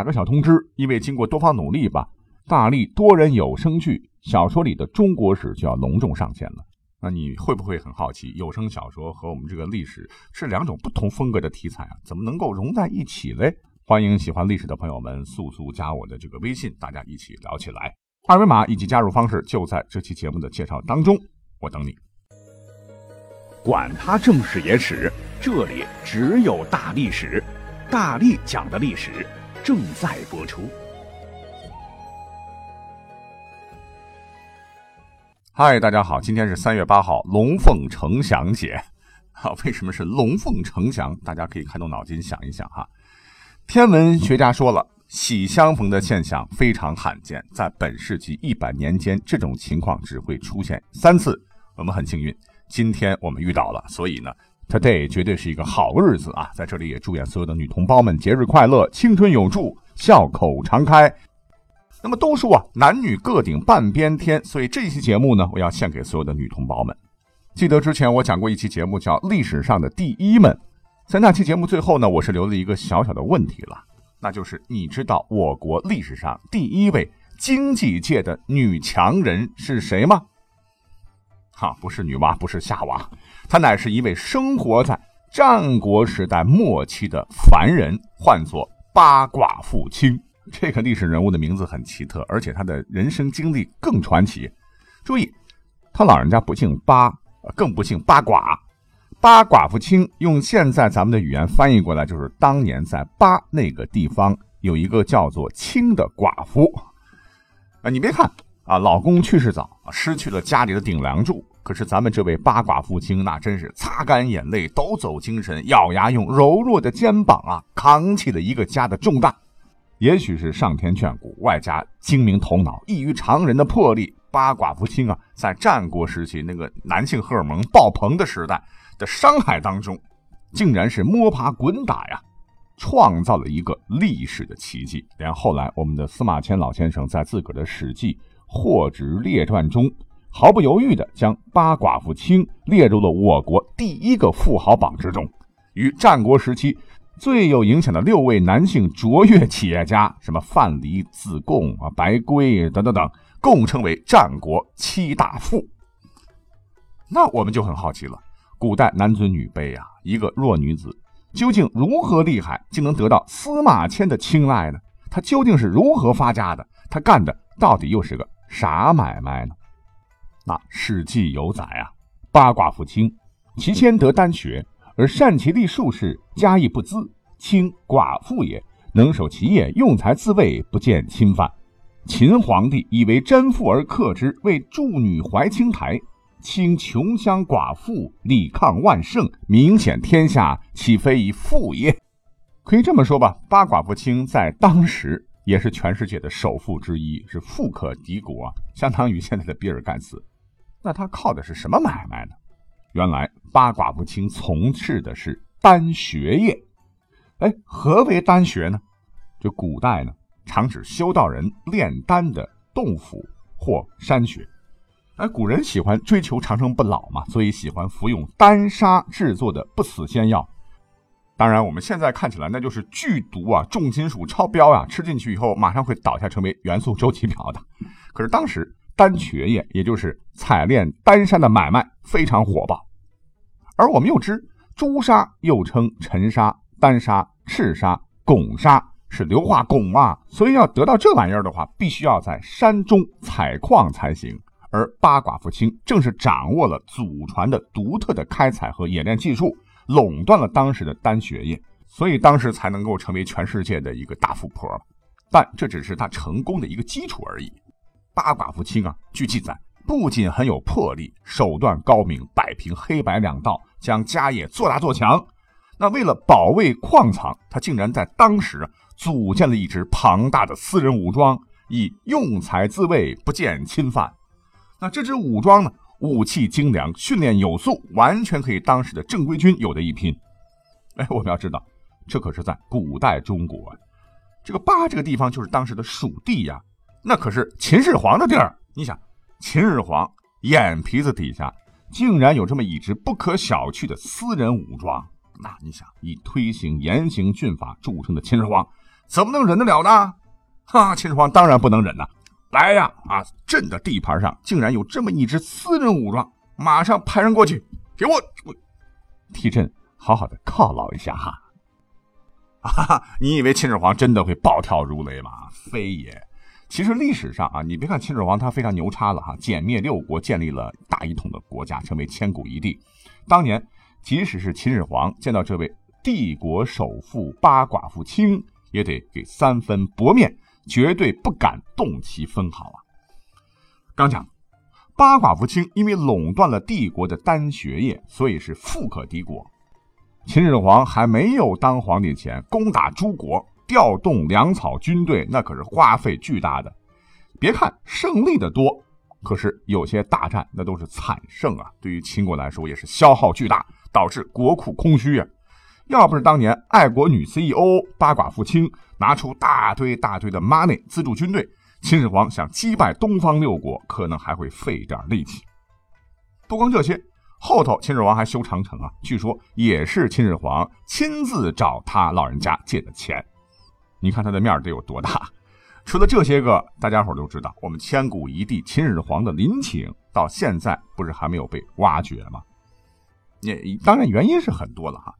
打个小通知，因为经过多方努力吧，大力多人有声剧小说里的中国史就要隆重上线了。那你会不会很好奇，有声小说和我们这个历史是两种不同风格的题材啊，怎么能够融在一起嘞？欢迎喜欢历史的朋友们速速加我的这个微信，大家一起聊起来。二维码以及加入方式就在这期节目的介绍当中，我等你。管他正史野史，这里只有大历史，大力讲的历史正在播出。嗨，大家好，今天是三月八号，龙凤呈祥节。好，为什么是龙凤呈祥？大家可以开动脑筋想一想哈。天文学家说了，喜相逢的现象非常罕见，在本世纪一百年间，这种情况只会出现三次。我们很幸运，今天我们遇到了，所以呢，today 绝对是一个好日子啊！在这里也祝愿所有的女同胞们节日快乐，青春永驻，笑口常开。那么都说啊，男女各顶半边天，所以这期节目呢，我要献给所有的女同胞们。记得之前我讲过一期节目，叫《历史上的第一们》。在那期节目最后呢，我是留了一个小小的问题了，那就是你知道我国历史上第一位经济界的女强人是谁吗？哈，不是女娲，不是夏娃，他乃是一位生活在战国时代末期的凡人，唤作八寡妇卿。这个历史人物的名字很奇特，而且他的人生经历更传奇。注意，他老人家不姓八，更不姓八寡。八寡妇卿用现在咱们的语言翻译过来，就是当年在八那个地方有一个叫做卿的寡妇。啊，你别看啊，老公去世早，失去了家里的顶梁柱，可是咱们这位八寡妇卿那真是擦干眼泪，抖擞精神，咬牙用柔弱的肩膀啊，扛起了一个家的重担。也许是上天眷顾，外加精明头脑、异于常人的魄力，八寡妇卿啊，在战国时期那个男性荷尔蒙爆棚的时代。的伤害当中，竟然是摸爬滚打呀，创造了一个历史的奇迹。连后来我们的司马迁老先生在自个儿的《史记·货殖列传》中，毫不犹豫地将八寡妇卿列入了我国第一个富豪榜之中。与战国时期最有影响的六位男性卓越企业家，什么范蠡、子贡啊、白圭等等等，共称为战国七大富。那我们就很好奇了。古代男尊女卑啊，一个弱女子究竟如何厉害，竟能得到司马迁的青睐呢？她究竟是如何发家的？她干的到底又是个啥买卖呢？那《史记》有载啊，八寡妇卿，其先得丹学，而善其力术士，家亦不资，清寡妇也，能守其业，用才自卫，不见侵犯。秦皇帝以为贞妇而克之，为助女怀清台。清穷乡寡妇，力抗万乘，名显天下，岂非以富也？可以这么说吧，八寡妇卿在当时也是全世界的首富之一，是富可敌国啊，相当于现在的比尔盖茨。那他靠的是什么买卖呢？原来八寡不清从事的是丹学业。哎，何为丹学呢？这古代呢，常指修道人炼丹的洞府或山穴。哎古人喜欢追求长生不老嘛，所以喜欢服用丹砂制作的不死仙药。当然，我们现在看起来那就是剧毒啊，重金属超标啊，吃进去以后马上会倒下，成为元素周期表的。可是当时丹学业，也就是采炼丹砂的买卖非常火爆。而我们又知朱砂又称沉砂、丹砂、赤砂、汞砂，是硫化汞啊，所以要得到这玩意儿的话，必须要在山中采矿才行。而八寡妇青正是掌握了祖传的独特的开采和冶炼技术，垄断了当时的丹学业，所以当时才能够成为全世界的一个大富婆。但这只是他成功的一个基础而已。八寡妇卿啊，据记载，不仅很有魄力，手段高明，摆平黑白两道，将家业做大做强。那为了保卫矿藏，他竟然在当时，组建了一支庞大的私人武装，以用财自卫，不见侵犯。那这支武装呢？武器精良，训练有素，完全可以当时的正规军有的一拼。哎，我们要知道，这可是在古代中国，这个巴这个地方就是当时的蜀地呀，那可是秦始皇的地儿。你想，秦始皇眼皮子底下竟然有这么一支不可小觑的私人武装，那你想，以推行严刑峻法著称的秦始皇，怎么能忍得了呢？哈，秦始皇当然不能忍呐！来呀，啊，朕的地盘上竟然有这么一支私人武装，马上派人过去，给我我替朕好好的犒劳一下哈！哈哈，你以为秦始皇真的会暴跳如雷吗？非也。其实历史上啊，你别看秦始皇他非常牛叉了哈，歼灭六国，建立了大一统的国家，成为千古一帝。当年即使是秦始皇见到这位帝国首富八寡妇卿，也得给三分薄面。绝对不敢动其分毫啊！刚讲，八寡妇卿因为垄断了帝国的丹学业，所以是富可敌国。秦始皇还没有当皇帝前，攻打诸国，调动粮草军队，那可是花费巨大的。别看胜利的多，可是有些大战那都是惨胜啊！对于秦国来说，也是消耗巨大，导致国库空虚啊。要不是当年爱国女 CEO 八寡妇卿拿出大堆大堆的 money 资助军队，秦始皇想击败东方六国，可能还会费点力气。不光这些，后头秦始皇还修长城啊，据说也是秦始皇亲自找他老人家借的钱。你看他的面得有多大？除了这些个，大家伙都知道，我们千古一帝秦始皇的陵寝到现在不是还没有被挖掘吗？也当然原因是很多了哈。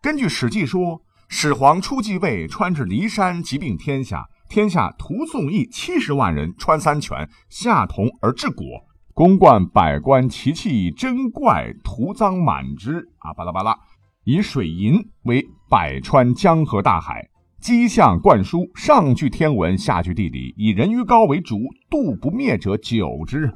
根据《史记》说，始皇初继位，穿至骊山，疾病天下，天下徒送役七十万人，穿三泉，下同而治国，宫观百官奇器珍怪，徒赃满之。啊，巴拉巴拉，以水银为百川江河大海，机象灌输，上具天文，下具地理，以人鱼膏为主，度不灭者久之。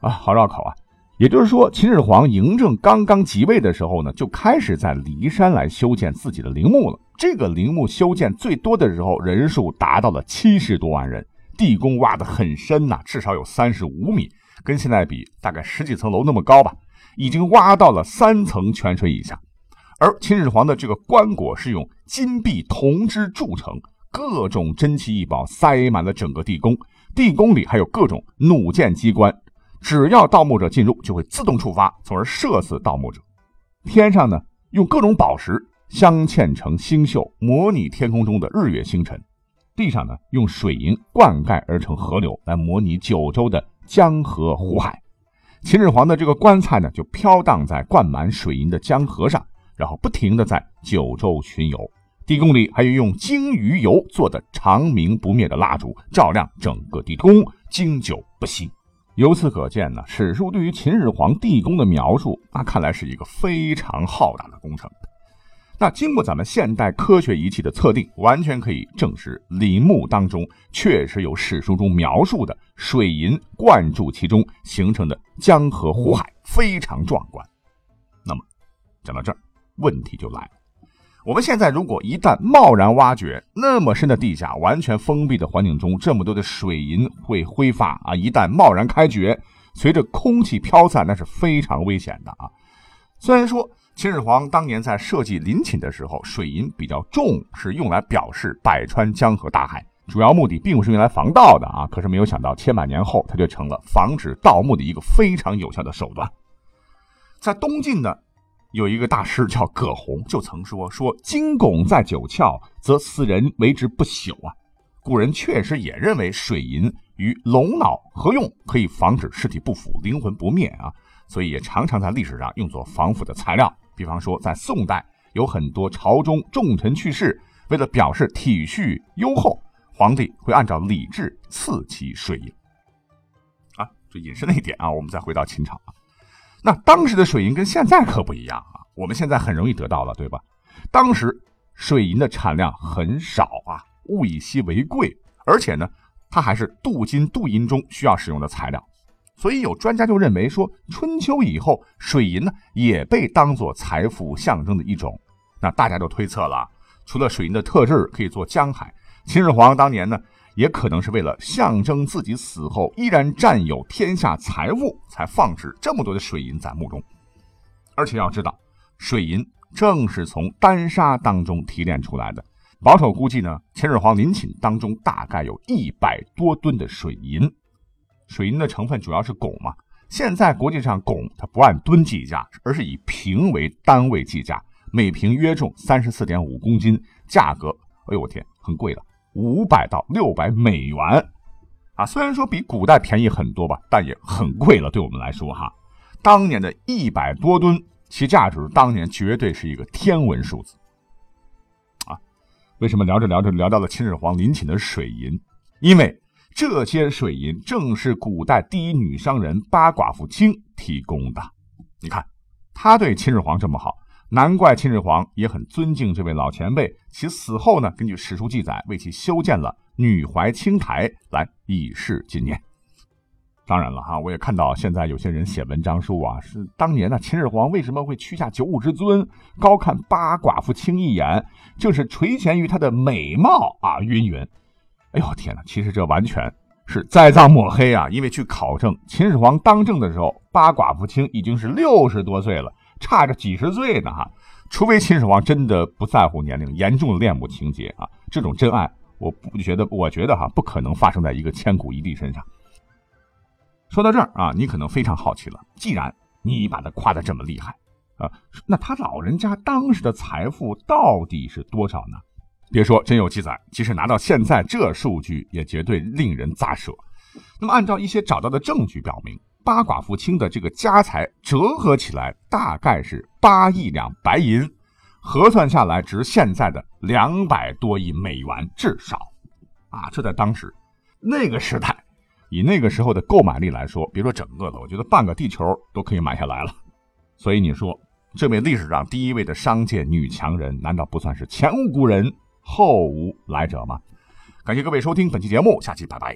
啊，好绕口啊。也就是说，秦始皇嬴政刚刚即位的时候呢，就开始在骊山来修建自己的陵墓了。这个陵墓修建最多的时候，人数达到了七十多万人，地宫挖得很深呐，至少有三十五米，跟现在比大概十几层楼那么高吧，已经挖到了三层泉水以下。而秦始皇的这个棺椁是用金碧铜枝铸成，各种珍奇异宝塞满了整个地宫，地宫里还有各种弩箭机关。只要盗墓者进入，就会自动触发，从而射死盗墓者。天上呢，用各种宝石镶嵌成星宿，模拟天空中的日月星辰；地上呢，用水银灌溉而成河流，来模拟九州的江河湖海。秦始皇的这个棺材呢，就飘荡在灌满水银的江河上，然后不停的在九州巡游。地宫里还有用鲸鱼油做的长明不灭的蜡烛，照亮整个地宫，经久不息。由此可见呢，史书对于秦始皇地宫的描述，那看来是一个非常浩大的工程。那经过咱们现代科学仪器的测定，完全可以证实陵墓当中确实有史书中描述的水银灌注其中形成的江河湖海，非常壮观。那么，讲到这儿，问题就来了。我们现在如果一旦贸然挖掘那么深的地下，完全封闭的环境中，这么多的水银会挥发啊！一旦贸然开掘，随着空气飘散，那是非常危险的啊！虽然说秦始皇当年在设计陵寝的时候，水银比较重，是用来表示百川江河大海，主要目的并不是用来防盗的啊！可是没有想到，千百年后，它就成了防止盗墓的一个非常有效的手段。在东晋呢。有一个大师叫葛洪，就曾说：“说金汞在九窍，则死人为之不朽啊。”古人确实也认为水银与龙脑合用，可以防止尸体不腐、灵魂不灭啊，所以也常常在历史上用作防腐的材料。比方说，在宋代，有很多朝中重臣去世，为了表示体恤优厚，皇帝会按照礼制赐其水银。啊，这引申了一点啊，我们再回到秦朝啊。那当时的水银跟现在可不一样啊，我们现在很容易得到了，对吧？当时水银的产量很少啊，物以稀为贵，而且呢，它还是镀金、镀银中需要使用的材料，所以有专家就认为说，春秋以后，水银呢也被当作财富象征的一种。那大家都推测了，除了水银的特质可以做江海，秦始皇当年呢。也可能是为了象征自己死后依然占有天下财物，才放置这么多的水银在墓中。而且要知道，水银正是从丹砂当中提炼出来的。保守估计呢，秦始皇陵寝当中大概有一百多吨的水银。水银的成分主要是汞嘛。现在国际上汞它不按吨计价，而是以瓶为单位计价，每瓶约重三十四点五公斤，价格，哎呦我天，很贵了。五百到六百美元，啊，虽然说比古代便宜很多吧，但也很贵了，对我们来说哈。当年的一百多吨，其价值当年绝对是一个天文数字，啊，为什么聊着聊着聊到了秦始皇陵寝的水银？因为这些水银正是古代第一女商人八寡妇卿提供的。你看，他对秦始皇这么好。难怪秦始皇也很尊敬这位老前辈。其死后呢，根据史书记载，为其修建了女怀青台来以示纪念。当然了哈，我也看到现在有些人写文章说啊，是当年呢秦始皇为什么会屈下九五之尊，高看八寡妇卿一眼，正是垂涎于她的美貌啊，云云。哎呦天哪，其实这完全是栽赃抹黑啊！因为据考证，秦始皇当政的时候，八寡妇卿已经是六十多岁了。差着几十岁呢哈，除非秦始皇真的不在乎年龄，严重的恋母情节啊，这种真爱，我不觉得，我觉得哈，不可能发生在一个千古一帝身上。说到这儿啊，你可能非常好奇了，既然你把他夸的这么厉害啊，那他老人家当时的财富到底是多少呢？别说真有记载，即使拿到现在这数据，也绝对令人咋舌。那么按照一些找到的证据表明。八寡妇卿的这个家财折合起来大概是八亿两白银，核算下来值现在的两百多亿美元至少，啊，这在当时那个时代，以那个时候的购买力来说，别说整个的，我觉得半个地球都可以买下来了。所以你说，这位历史上第一位的商界女强人，难道不算是前无古人后无来者吗？感谢各位收听本期节目，下期拜拜。